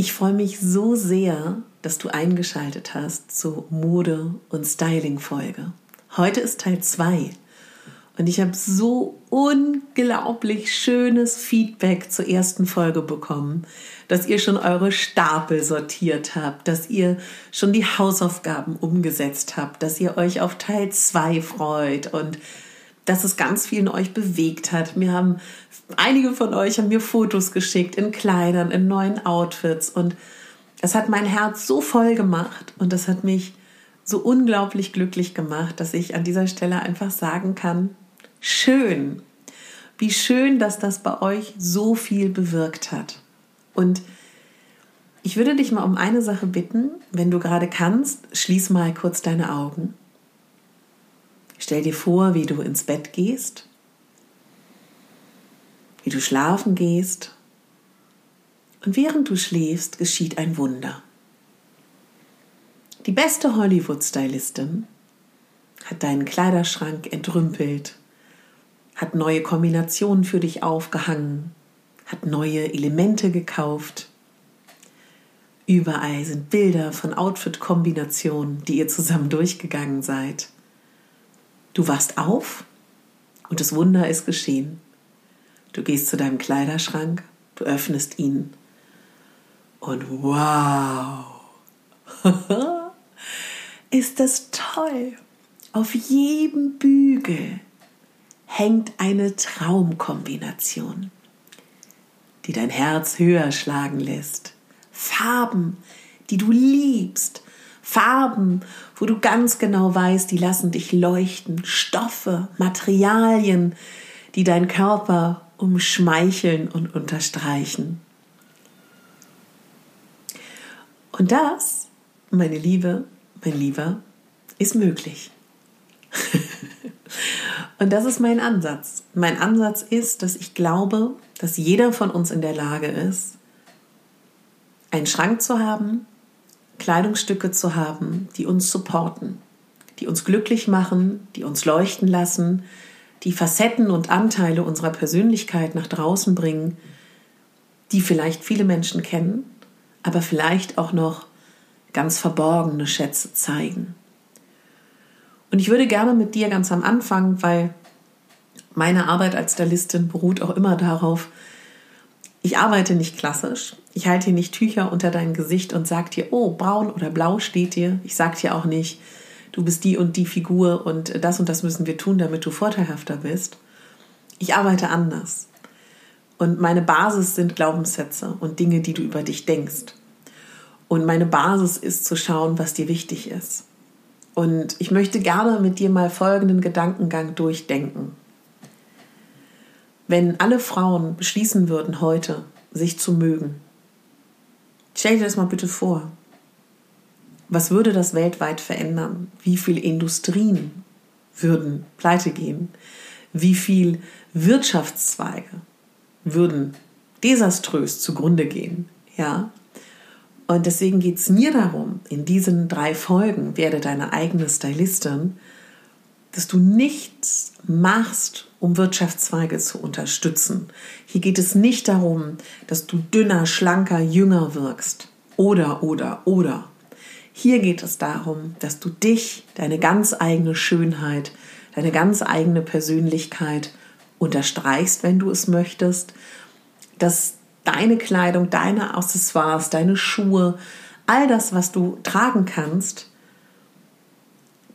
Ich freue mich so sehr, dass du eingeschaltet hast zur Mode- und Styling-Folge. Heute ist Teil 2 und ich habe so unglaublich schönes Feedback zur ersten Folge bekommen, dass ihr schon eure Stapel sortiert habt, dass ihr schon die Hausaufgaben umgesetzt habt, dass ihr euch auf Teil 2 freut und dass es ganz viel in euch bewegt hat. Mir haben einige von euch haben mir Fotos geschickt in Kleidern, in neuen Outfits und es hat mein Herz so voll gemacht und das hat mich so unglaublich glücklich gemacht, dass ich an dieser Stelle einfach sagen kann, schön. Wie schön, dass das bei euch so viel bewirkt hat. Und ich würde dich mal um eine Sache bitten, wenn du gerade kannst, schließ mal kurz deine Augen Stell dir vor, wie du ins Bett gehst, wie du schlafen gehst. Und während du schläfst, geschieht ein Wunder. Die beste Hollywood-Stylistin hat deinen Kleiderschrank entrümpelt, hat neue Kombinationen für dich aufgehangen, hat neue Elemente gekauft. Überall sind Bilder von Outfit-Kombinationen, die ihr zusammen durchgegangen seid. Du wachst auf und das Wunder ist geschehen. Du gehst zu deinem Kleiderschrank, du öffnest ihn und wow, ist das toll. Auf jedem Bügel hängt eine Traumkombination, die dein Herz höher schlagen lässt. Farben, die du liebst, Farben, wo du ganz genau weißt, die lassen dich leuchten, Stoffe, Materialien, die deinen Körper umschmeicheln und unterstreichen. Und das, meine Liebe, mein Lieber, ist möglich. und das ist mein Ansatz. Mein Ansatz ist, dass ich glaube, dass jeder von uns in der Lage ist, einen Schrank zu haben, Kleidungsstücke zu haben, die uns supporten, die uns glücklich machen, die uns leuchten lassen, die Facetten und Anteile unserer Persönlichkeit nach draußen bringen, die vielleicht viele Menschen kennen, aber vielleicht auch noch ganz verborgene Schätze zeigen. Und ich würde gerne mit dir ganz am Anfang, weil meine Arbeit als Stylistin beruht auch immer darauf, ich arbeite nicht klassisch. Ich halte hier nicht Tücher unter dein Gesicht und sage dir, oh, braun oder blau steht dir. Ich sage dir auch nicht, du bist die und die Figur und das und das müssen wir tun, damit du vorteilhafter bist. Ich arbeite anders. Und meine Basis sind Glaubenssätze und Dinge, die du über dich denkst. Und meine Basis ist zu schauen, was dir wichtig ist. Und ich möchte gerne mit dir mal folgenden Gedankengang durchdenken. Wenn alle Frauen beschließen würden, heute sich zu mögen, stell dir das mal bitte vor. Was würde das weltweit verändern? Wie viele Industrien würden pleite gehen? Wie viele Wirtschaftszweige würden desaströs zugrunde gehen? Ja. Und deswegen geht es mir darum, in diesen drei Folgen werde deine eigene Stylistin, dass du nichts machst, um Wirtschaftszweige zu unterstützen. Hier geht es nicht darum, dass du dünner, schlanker, jünger wirkst. Oder, oder, oder. Hier geht es darum, dass du dich, deine ganz eigene Schönheit, deine ganz eigene Persönlichkeit unterstreichst, wenn du es möchtest, dass deine Kleidung, deine Accessoires, deine Schuhe, all das, was du tragen kannst,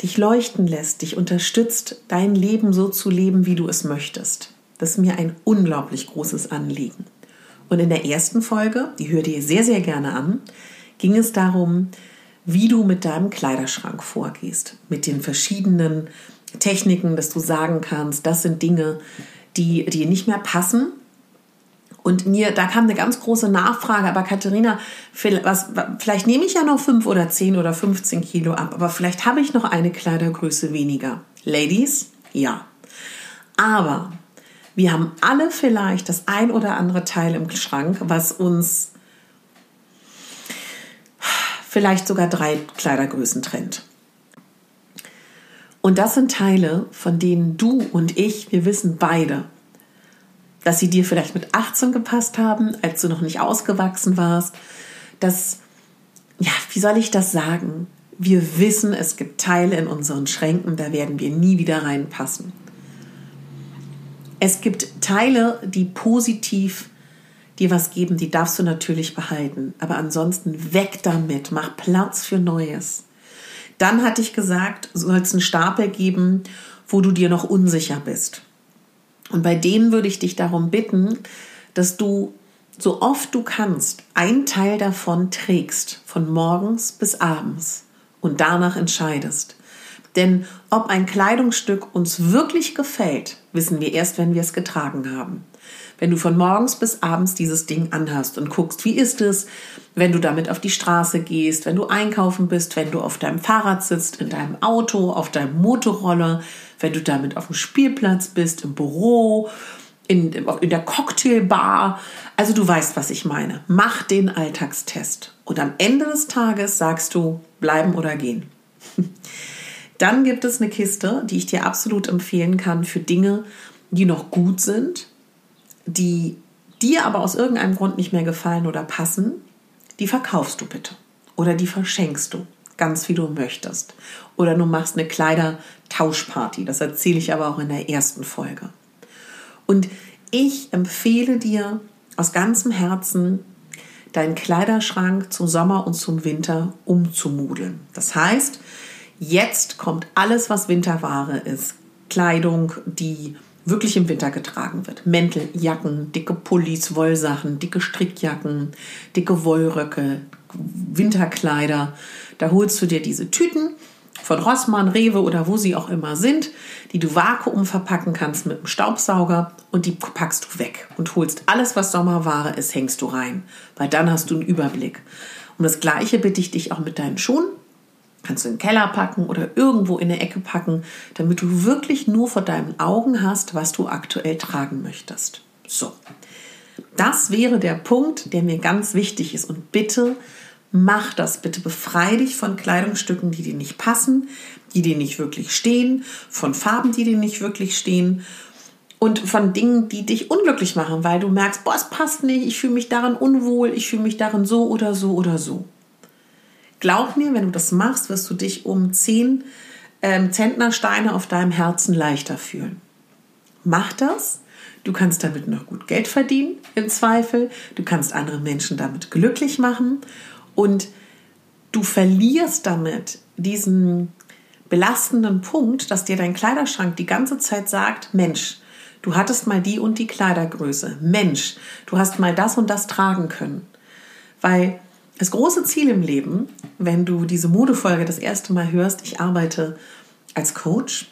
dich leuchten lässt, dich unterstützt, dein Leben so zu leben, wie du es möchtest. Das ist mir ein unglaublich großes Anliegen. Und in der ersten Folge, die hör dir sehr, sehr gerne an, ging es darum, wie du mit deinem Kleiderschrank vorgehst, mit den verschiedenen Techniken, dass du sagen kannst, das sind Dinge, die dir nicht mehr passen Und mir, da kam eine ganz große Nachfrage, aber Katharina, was, vielleicht nehme ich ja noch fünf oder zehn oder 15 Kilo ab, aber vielleicht habe ich noch eine Kleidergröße weniger. Ladies, ja. Aber wir haben alle vielleicht das ein oder andere Teil im Schrank, was uns vielleicht sogar drei Kleidergrößen trennt. Und das sind Teile, von denen du und ich, wir wissen beide, dass sie dir vielleicht mit 18 gepasst haben, als du noch nicht ausgewachsen warst. Dass, ja, wie soll ich das sagen? Wir wissen, es gibt Teile in unseren Schränken, da werden wir nie wieder reinpassen. Es gibt Teile, die positiv dir was geben, die darfst du natürlich behalten. Aber ansonsten weg damit, mach Platz für Neues. Dann hatte ich gesagt, soll es einen Stapel geben, wo du dir noch unsicher bist. Und bei denen würde ich dich darum bitten, dass du so oft du kannst einen Teil davon trägst, von morgens bis abends und danach entscheidest. Denn ob ein Kleidungsstück uns wirklich gefällt, wissen wir erst, wenn wir es getragen haben. Wenn du von morgens bis abends dieses Ding anhast und guckst, wie ist es, wenn du damit auf die Straße gehst, wenn du einkaufen bist, wenn du auf deinem Fahrrad sitzt, in deinem Auto, auf deinem Motorroller, wenn du damit auf dem Spielplatz bist, im Büro, in, in der Cocktailbar. Also du weißt, was ich meine. Mach den Alltagstest. Und am Ende des Tages sagst du, bleiben oder gehen. Dann gibt es eine Kiste, die ich dir absolut empfehlen kann für Dinge, die noch gut sind, die dir aber aus irgendeinem Grund nicht mehr gefallen oder passen. Die verkaufst du bitte. Oder die verschenkst du ganz wie du möchtest. Oder du machst eine Kleidertauschparty. Das erzähle ich aber auch in der ersten Folge. Und ich empfehle dir aus ganzem Herzen, deinen Kleiderschrank zum Sommer und zum Winter umzumudeln. Das heißt, jetzt kommt alles, was Winterware ist. Kleidung, die wirklich im Winter getragen wird. Mäntel, Jacken, dicke Pullis, Wollsachen, dicke Strickjacken, dicke Wollröcke, Winterkleider. Da holst du dir diese Tüten von Rossmann, Rewe oder wo sie auch immer sind, die du Vakuum verpacken kannst mit einem Staubsauger und die packst du weg und holst alles, was Sommerware ist, hängst du rein, weil dann hast du einen Überblick. Und das gleiche bitte ich dich auch mit deinen Schuhen. Kannst du in den Keller packen oder irgendwo in eine Ecke packen, damit du wirklich nur vor deinen Augen hast, was du aktuell tragen möchtest. So. Das wäre der Punkt, der mir ganz wichtig ist. Und bitte mach das. Bitte befreie dich von Kleidungsstücken, die dir nicht passen, die dir nicht wirklich stehen, von Farben, die dir nicht wirklich stehen und von Dingen, die dich unglücklich machen, weil du merkst, boah, es passt nicht, ich fühle mich darin unwohl, ich fühle mich darin so oder so oder so. Glaub mir, wenn du das machst, wirst du dich um 10 ähm, Zentnersteine auf deinem Herzen leichter fühlen. Mach das. Du kannst damit noch gut Geld verdienen, im Zweifel. Du kannst andere Menschen damit glücklich machen. Und du verlierst damit diesen belastenden Punkt, dass dir dein Kleiderschrank die ganze Zeit sagt, Mensch, du hattest mal die und die Kleidergröße. Mensch, du hast mal das und das tragen können. Weil das große Ziel im Leben, wenn du diese Modefolge das erste Mal hörst, ich arbeite als Coach.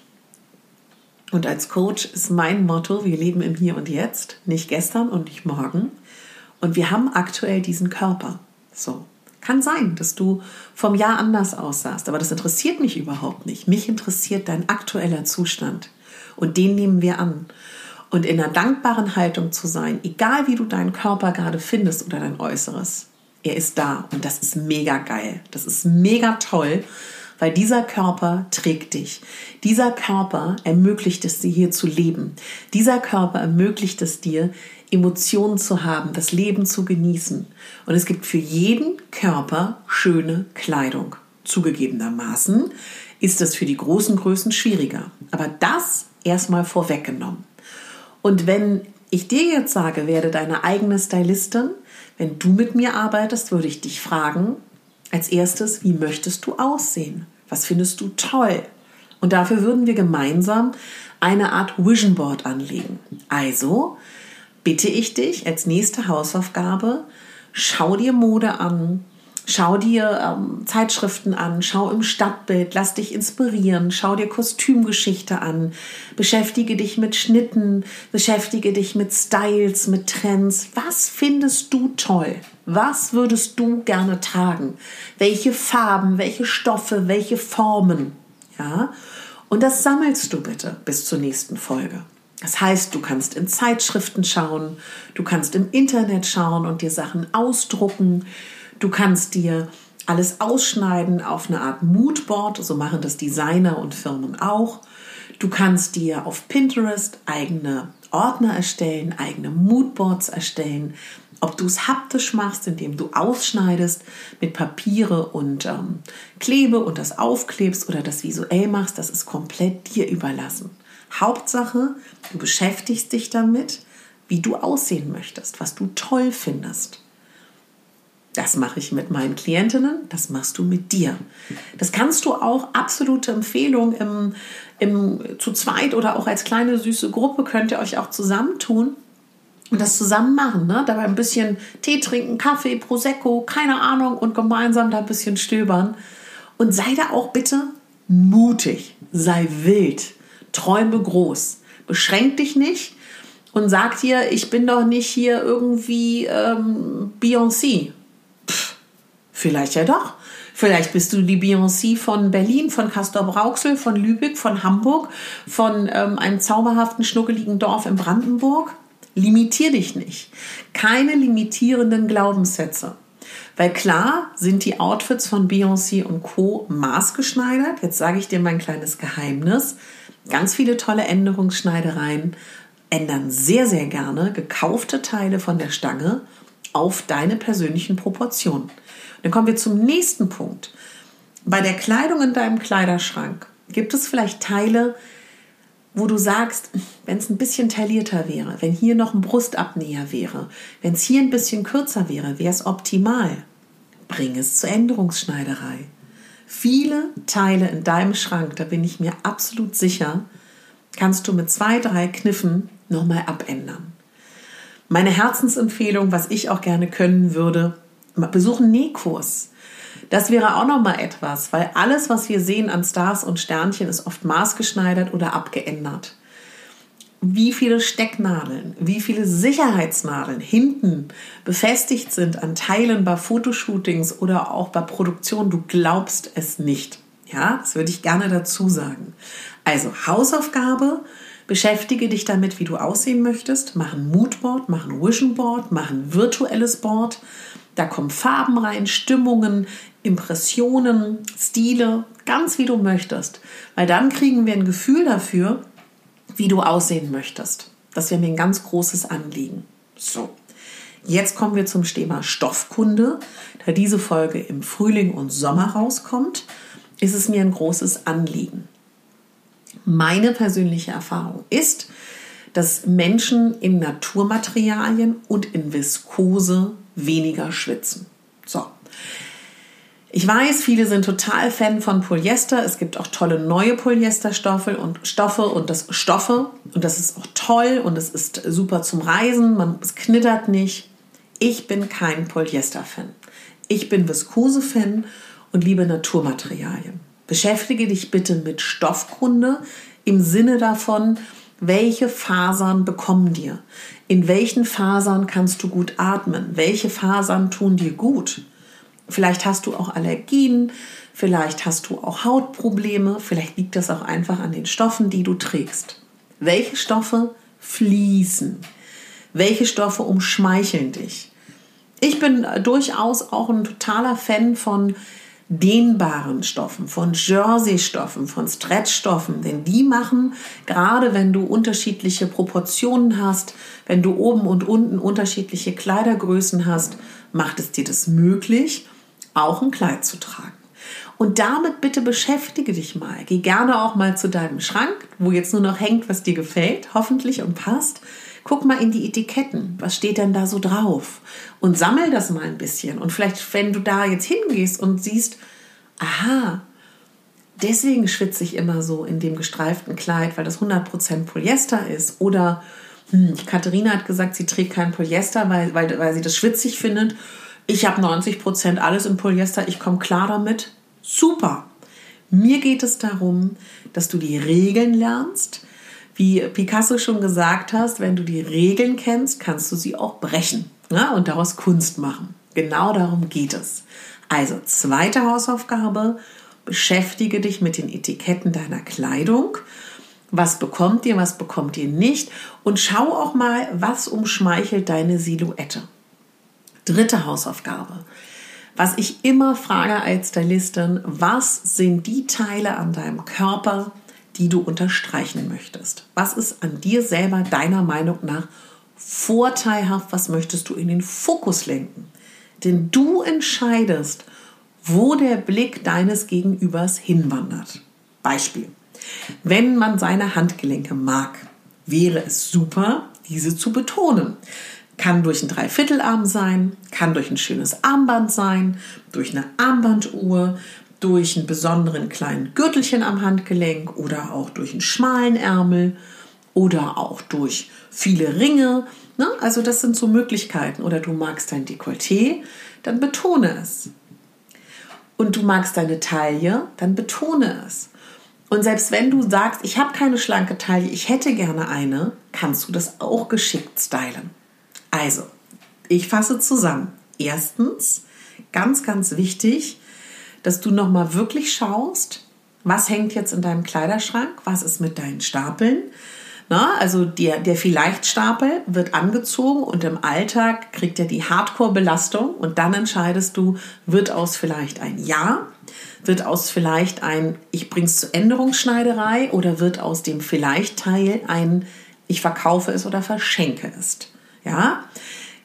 Und als Coach ist mein Motto, wir leben im Hier und Jetzt, nicht gestern und nicht morgen. Und wir haben aktuell diesen Körper. So. Kann sein, dass du vom Jahr anders aussahst, aber das interessiert mich überhaupt nicht. Mich interessiert dein aktueller Zustand und den nehmen wir an. Und in einer dankbaren Haltung zu sein, egal wie du deinen Körper gerade findest oder dein Äußeres, er ist da und das ist mega geil. Das ist mega toll, weil dieser Körper trägt dich. Dieser Körper ermöglicht es dir hier zu leben. Dieser Körper ermöglicht es dir, Emotionen zu haben, das Leben zu genießen. Und es gibt für jeden Körper schöne Kleidung. Zugegebenermaßen ist das für die großen Größen schwieriger. Aber das erstmal vorweggenommen. Und wenn ich dir jetzt sage, werde deine eigene Stylistin, wenn du mit mir arbeitest, würde ich dich fragen, als erstes, wie möchtest du aussehen? Was findest du toll? Und dafür würden wir gemeinsam eine Art Vision Board anlegen. Also bitte ich dich als nächste Hausaufgabe, schau dir Mode an, Schau dir ähm, Zeitschriften an, schau im Stadtbild, lass dich inspirieren, schau dir Kostümgeschichte an, beschäftige dich mit Schnitten, beschäftige dich mit Styles, mit Trends. Was findest du toll? Was würdest du gerne tragen? Welche Farben, welche Stoffe, welche Formen? Ja? Und das sammelst du bitte bis zur nächsten Folge. Das heißt, du kannst in Zeitschriften schauen, du kannst im Internet schauen und dir Sachen ausdrucken. Du kannst dir alles ausschneiden auf eine Art Moodboard, so machen das Designer und Firmen auch. Du kannst dir auf Pinterest eigene Ordner erstellen, eigene Moodboards erstellen. Ob du es haptisch machst, indem du ausschneidest mit Papiere und ähm, Klebe und das aufklebst oder das visuell machst, das ist komplett dir überlassen. Hauptsache, du beschäftigst dich damit, wie du aussehen möchtest, was du toll findest. Das mache ich mit meinen Klientinnen, das machst du mit dir. Das kannst du auch, absolute Empfehlung, im, im, zu zweit oder auch als kleine süße Gruppe könnt ihr euch auch zusammentun und das zusammen machen. Ne? Dabei ein bisschen Tee trinken, Kaffee, Prosecco, keine Ahnung und gemeinsam da ein bisschen stöbern. Und sei da auch bitte mutig, sei wild, träume groß, beschränk dich nicht und sag dir, ich bin doch nicht hier irgendwie ähm, Beyoncé Vielleicht ja doch. Vielleicht bist du die Beyoncé von Berlin, von Castor Brauxel, von Lübeck, von Hamburg, von ähm, einem zauberhaften, schnuckeligen Dorf in Brandenburg. Limitier dich nicht. Keine limitierenden Glaubenssätze. Weil klar sind die Outfits von Beyoncé und Co. maßgeschneidert. Jetzt sage ich dir mein kleines Geheimnis. Ganz viele tolle Änderungsschneidereien ändern sehr, sehr gerne gekaufte Teile von der Stange auf deine persönlichen Proportionen. Dann kommen wir zum nächsten Punkt. Bei der Kleidung in deinem Kleiderschrank gibt es vielleicht Teile, wo du sagst, wenn es ein bisschen taillierter wäre, wenn hier noch ein Brustabnäher wäre, wenn es hier ein bisschen kürzer wäre, wäre es optimal. Bring es zur Änderungsschneiderei. Viele Teile in deinem Schrank, da bin ich mir absolut sicher, kannst du mit zwei, drei Kniffen nochmal abändern. Meine Herzensempfehlung, was ich auch gerne können würde, besuchen Nähkurs. Das wäre auch noch mal etwas, weil alles, was wir sehen an Stars und Sternchen, ist oft maßgeschneidert oder abgeändert. Wie viele Stecknadeln, wie viele Sicherheitsnadeln hinten befestigt sind an Teilen bei Fotoshootings oder auch bei Produktion, du glaubst es nicht. Ja, das würde ich gerne dazu sagen. Also Hausaufgabe, beschäftige dich damit, wie du aussehen möchtest. Mach ein Moodboard, mach ein Vision Board, mach ein virtuelles Board da kommen Farben rein, Stimmungen, Impressionen, Stile, ganz wie du möchtest. Weil dann kriegen wir ein Gefühl dafür, wie du aussehen möchtest. Das wäre mir ein ganz großes Anliegen. So, jetzt kommen wir zum Thema Stoffkunde. Da diese Folge im Frühling und Sommer rauskommt, ist es mir ein großes Anliegen. Meine persönliche Erfahrung ist, dass Menschen in Naturmaterialien und in Viskose weniger schwitzen. So. Ich weiß, viele sind total Fan von Polyester. Es gibt auch tolle neue Polyesterstoffe und Stoffe und das Stoffe und das ist auch toll und es ist super zum Reisen. Man es knittert nicht. Ich bin kein Polyester-Fan. Ich bin Viskose-Fan und liebe Naturmaterialien. Beschäftige dich bitte mit Stoffkunde im Sinne davon, welche Fasern bekommen dir? In welchen Fasern kannst du gut atmen? Welche Fasern tun dir gut? Vielleicht hast du auch Allergien, vielleicht hast du auch Hautprobleme, vielleicht liegt das auch einfach an den Stoffen, die du trägst. Welche Stoffe fließen? Welche Stoffe umschmeicheln dich? Ich bin durchaus auch ein totaler Fan von dehnbaren Stoffen, von Jersey-Stoffen, von Stretch-Stoffen, denn die machen, gerade wenn du unterschiedliche Proportionen hast, wenn du oben und unten unterschiedliche Kleidergrößen hast, macht es dir das möglich, auch ein Kleid zu tragen. Und damit bitte beschäftige dich mal. Geh gerne auch mal zu deinem Schrank, wo jetzt nur noch hängt, was dir gefällt, hoffentlich und passt. Guck mal in die Etiketten. Was steht denn da so drauf? Und sammel das mal ein bisschen. Und vielleicht, wenn du da jetzt hingehst und siehst, aha, deswegen schwitze ich immer so in dem gestreiften Kleid, weil das 100% Polyester ist. Oder hm, Katharina hat gesagt, sie trägt kein Polyester, weil, weil, weil sie das schwitzig findet. ich habe 90% alles in Polyester, ich komme klar damit. Super. Mir geht es darum, dass du die Regeln lernst. Wie Picasso schon gesagt hast, wenn du die Regeln kennst, kannst du sie auch brechen ja, und daraus Kunst machen. Genau darum geht es. Also, zweite Hausaufgabe, beschäftige dich mit den Etiketten deiner Kleidung. Was bekommt ihr, was bekommt ihr nicht? Und schau auch mal, was umschmeichelt deine Silhouette. Dritte Hausaufgabe. Was ich immer frage als Stylistin, was sind die Teile an deinem Körper, die du unterstreichen möchtest? Was ist an dir selber deiner Meinung nach vorteilhaft? Was möchtest du in den Fokus lenken? Denn du entscheidest, wo der Blick deines Gegenübers hinwandert. Beispiel. Wenn man seine Handgelenke mag, wäre es super, diese zu betonen. Kann durch einen Dreiviertelarm sein, kann durch ein schönes Armband sein, durch eine Armbanduhr, durch einen besonderen kleinen Gürtelchen am Handgelenk oder auch durch einen schmalen Ärmel oder auch durch viele Ringe. Ne? Also das sind so Möglichkeiten. Oder du magst dein Dekolleté, dann betone es. Und du magst deine Taille, dann betone es. Und selbst wenn du sagst, ich habe keine schlanke Taille, ich hätte gerne eine, kannst du das auch geschickt stylen. Also, ich fasse zusammen. Erstens, ganz, ganz wichtig, dass du nochmal wirklich schaust, was hängt jetzt in deinem Kleiderschrank, was ist mit deinen Stapeln. Na, also der, der Vielleicht-Stapel wird angezogen und im Alltag kriegt er die Hardcore-Belastung und dann entscheidest du, wird aus vielleicht ein Ja, wird aus vielleicht ein Ich bring's zur Änderungsschneiderei oder wird aus dem Vielleicht-Teil ein Ich verkaufe es oder verschenke es. Ja?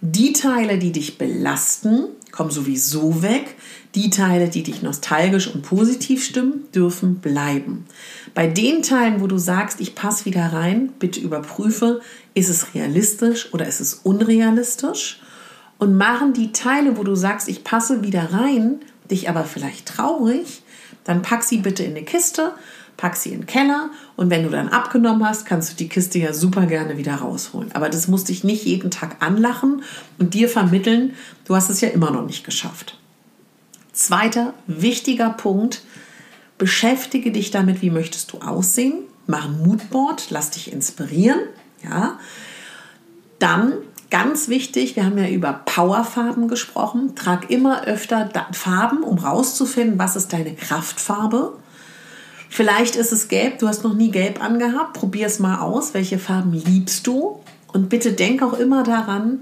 Die Teile, die dich belasten, kommen sowieso weg. Die Teile, die dich nostalgisch und positiv stimmen, dürfen bleiben. Bei den Teilen, wo du sagst, ich passe wieder rein, bitte überprüfe, ist es realistisch oder ist es unrealistisch? Und machen die Teile, wo du sagst, ich passe wieder rein, dich aber vielleicht traurig, dann pack sie bitte in eine Kiste pack sie in den Keller und wenn du dann abgenommen hast, kannst du die Kiste ja super gerne wieder rausholen. Aber das muss dich nicht jeden Tag anlachen und dir vermitteln, du hast es ja immer noch nicht geschafft. Zweiter wichtiger Punkt, beschäftige dich damit, wie möchtest du aussehen. Mach ein Moodboard, lass dich inspirieren. Ja. Dann ganz wichtig, wir haben ja über Powerfarben gesprochen. Trag immer öfter Farben, um rauszufinden, was ist deine Kraftfarbe. Vielleicht ist es gelb, du hast noch nie gelb angehabt. Probier es mal aus. Welche Farben liebst du? Und bitte denk auch immer daran,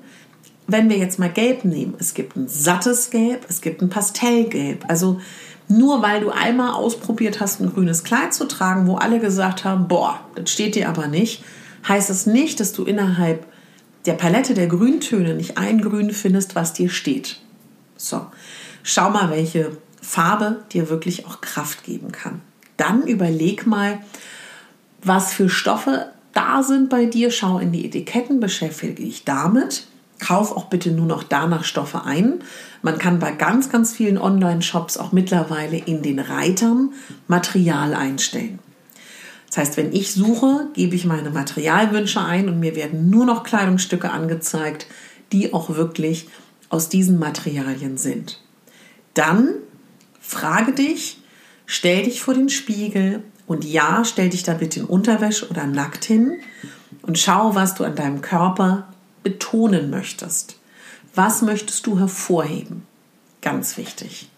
wenn wir jetzt mal gelb nehmen, es gibt ein sattes Gelb, es gibt ein Pastellgelb. Also nur weil du einmal ausprobiert hast, ein grünes Kleid zu tragen, wo alle gesagt haben, boah, das steht dir aber nicht, heißt es das nicht, dass du innerhalb der Palette der Grüntöne nicht ein Grün findest, was dir steht. So, schau mal, welche Farbe dir wirklich auch Kraft geben kann dann überleg mal, was für Stoffe da sind bei dir. Schau in die Etiketten, beschäftige dich damit. Kauf auch bitte nur noch danach Stoffe ein. Man kann bei ganz, ganz vielen Online-Shops auch mittlerweile in den Reitern Material einstellen. Das heißt, wenn ich suche, gebe ich meine Materialwünsche ein und mir werden nur noch Kleidungsstücke angezeigt, die auch wirklich aus diesen Materialien sind. Dann frage dich, Stell dich vor den Spiegel und ja, stell dich da bitte in Unterwäsche oder nackt hin und schau, was du an deinem Körper betonen möchtest. Was möchtest du hervorheben? Ganz wichtig.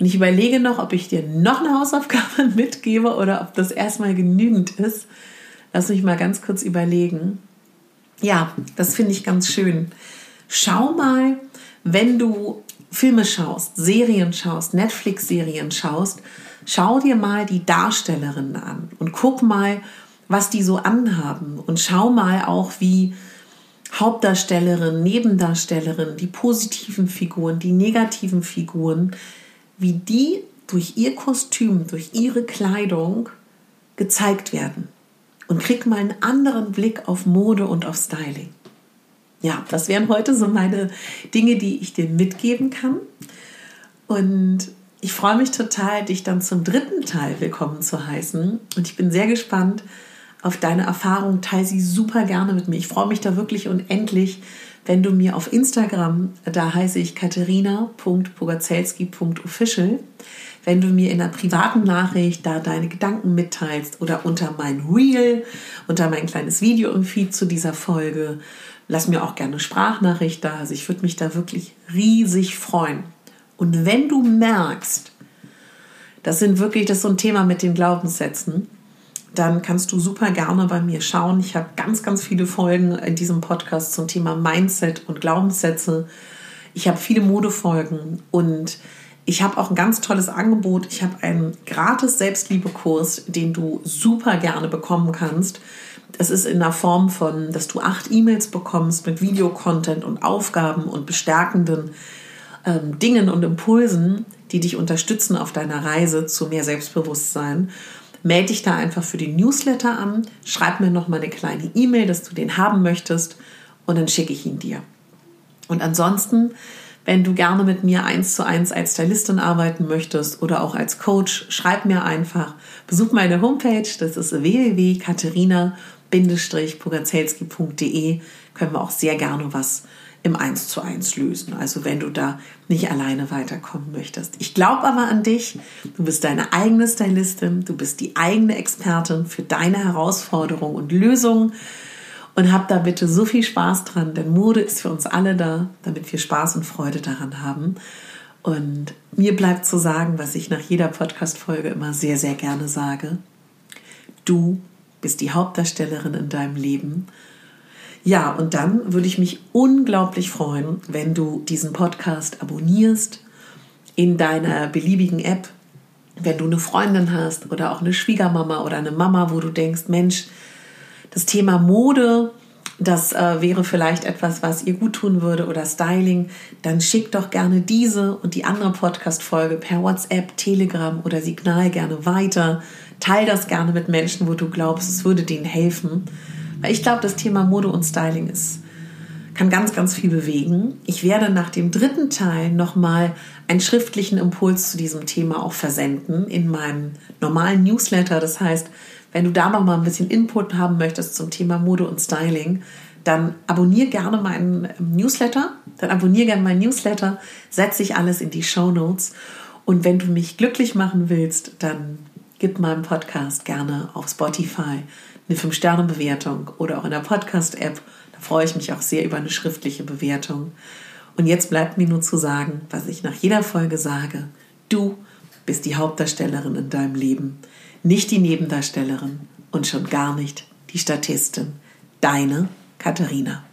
Und ich überlege noch, ob ich dir noch eine Hausaufgabe mitgebe oder ob das erstmal genügend ist. Lass mich mal ganz kurz überlegen. Ja, das finde ich ganz schön. Schau mal, wenn du Filme schaust, Serien schaust, Netflix-Serien schaust, schau dir mal die Darstellerinnen an und guck mal, was die so anhaben und schau mal auch, wie Hauptdarstellerinnen, Nebendarstellerinnen, die positiven Figuren, die negativen Figuren, wie die durch ihr Kostüm, durch ihre Kleidung gezeigt werden. Und krieg mal einen anderen Blick auf Mode und auf Styling. Ja, das wären heute so meine Dinge, die ich dir mitgeben kann. Und ich freue mich total, dich dann zum dritten Teil willkommen zu heißen. Und ich bin sehr gespannt auf deine Erfahrung. Teil sie super gerne mit mir. Ich freue mich da wirklich unendlich, wenn du mir auf Instagram, da heiße ich katharina.pogazelski.official, wenn du mir in einer privaten Nachricht da deine Gedanken mitteilst oder unter mein Reel, unter mein kleines Video im Feed zu dieser Folge. Lass mir auch gerne Sprachnachricht da. Also ich würde mich da wirklich riesig freuen. Und wenn du merkst, das sind wirklich, das ist so ein Thema mit den Glaubenssätzen, dann kannst du super gerne bei mir schauen. Ich habe ganz, ganz viele Folgen in diesem Podcast zum Thema Mindset und Glaubenssätze. Ich habe viele Modefolgen und ich habe auch ein ganz tolles Angebot. Ich habe einen gratis Selbstliebekurs, den du super gerne bekommen kannst. Es ist in der Form von, dass du acht E-Mails bekommst mit Videocontent und Aufgaben und bestärkenden ähm, Dingen und Impulsen, die dich unterstützen auf deiner Reise zu mehr Selbstbewusstsein. Melde dich da einfach für den Newsletter an, schreib mir noch mal eine kleine E-Mail, dass du den haben möchtest und dann schicke ich ihn dir. Und ansonsten wenn du gerne mit mir eins zu eins als Stylistin arbeiten möchtest oder auch als Coach, schreib mir einfach. Besuch meine Homepage, das ist www.katharina-pogazelski.de. Können wir auch sehr gerne was im Eins zu eins lösen. Also wenn du da nicht alleine weiterkommen möchtest. Ich glaube aber an dich. Du bist deine eigene Stylistin. Du bist die eigene Expertin für deine Herausforderungen und Lösungen. Und hab da bitte so viel Spaß dran, denn Mode ist für uns alle da, damit wir Spaß und Freude daran haben. Und mir bleibt zu sagen, was ich nach jeder Podcast-Folge immer sehr, sehr gerne sage. Du bist die Hauptdarstellerin in deinem Leben. Ja, und dann würde ich mich unglaublich freuen, wenn du diesen Podcast abonnierst in deiner beliebigen App. Wenn du eine Freundin hast oder auch eine Schwiegermama oder eine Mama, wo du denkst, Mensch, das Thema Mode, das äh, wäre vielleicht etwas, was ihr gut tun würde oder Styling, dann schickt doch gerne diese und die andere Podcast-Folge per WhatsApp, Telegram oder Signal gerne weiter. Teil das gerne mit Menschen, wo du glaubst, es würde denen helfen. Weil ich glaube, das Thema Mode und Styling ist, kann ganz, ganz viel bewegen. Ich werde nach dem dritten Teil nochmal einen schriftlichen Impuls zu diesem Thema auch versenden in meinem normalen Newsletter. Das heißt, wenn du da noch mal ein bisschen Input haben möchtest zum Thema Mode und Styling, dann abonniere gerne meinen Newsletter. Dann abonniere gerne meinen Newsletter, setze ich alles in die Show Notes. Und wenn du mich glücklich machen willst, dann gib meinem Podcast gerne auf Spotify eine 5-Sterne-Bewertung oder auch in der Podcast-App. Da freue ich mich auch sehr über eine schriftliche Bewertung. Und jetzt bleibt mir nur zu sagen, was ich nach jeder Folge sage. Du bist die Hauptdarstellerin in deinem Leben nicht die Nebendarstellerin und schon gar nicht die Statistin. Deine Katharina.